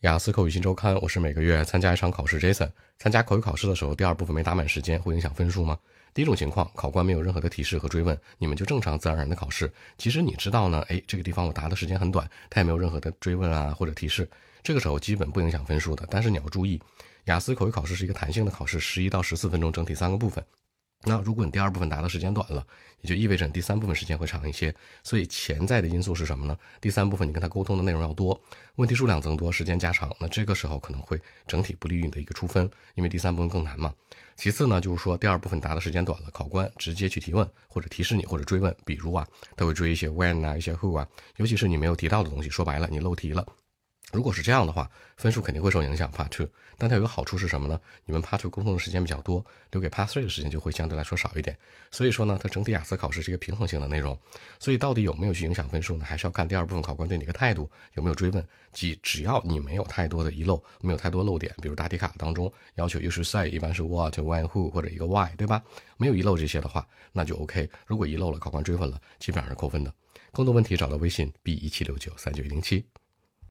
雅思口语新周刊，我是每个月参加一场考试。Jason 参加口语考试的时候，第二部分没打满时间，会影响分数吗？第一种情况，考官没有任何的提示和追问，你们就正常自然而然的考试。其实你知道呢，哎，这个地方我答的时间很短，他也没有任何的追问啊或者提示，这个时候基本不影响分数的。但是你要注意，雅思口语考试是一个弹性的考试，十一到十四分钟，整体三个部分。那如果你第二部分答的时间短了，也就意味着你第三部分时间会长一些。所以潜在的因素是什么呢？第三部分你跟他沟通的内容要多，问题数量增多，时间加长，那这个时候可能会整体不利于你的一个出分，因为第三部分更难嘛。其次呢，就是说第二部分答的时间短了，考官直接去提问或者提示你或者追问，比如啊，他会追一些 when 啊，一些 who 啊，尤其是你没有提到的东西，说白了你漏题了。如果是这样的话，分数肯定会受影响。Part two，但它有个好处是什么呢？你们 Part two 沟通的时间比较多，留给 Part three 的时间就会相对来说少一点。所以说呢，它整体雅思考试是一个平衡性的内容。所以到底有没有去影响分数呢？还是要看第二部分考官对你的态度有没有追问。即只要你没有太多的遗漏，没有太多漏点，比如答题卡当中要求 you should say 一般是 what、when、who 或者一个 why，对吧？没有遗漏这些的话，那就 OK。如果遗漏了，考官追问了，基本上是扣分的。更多问题找到微信 b 一七六九三九一零七。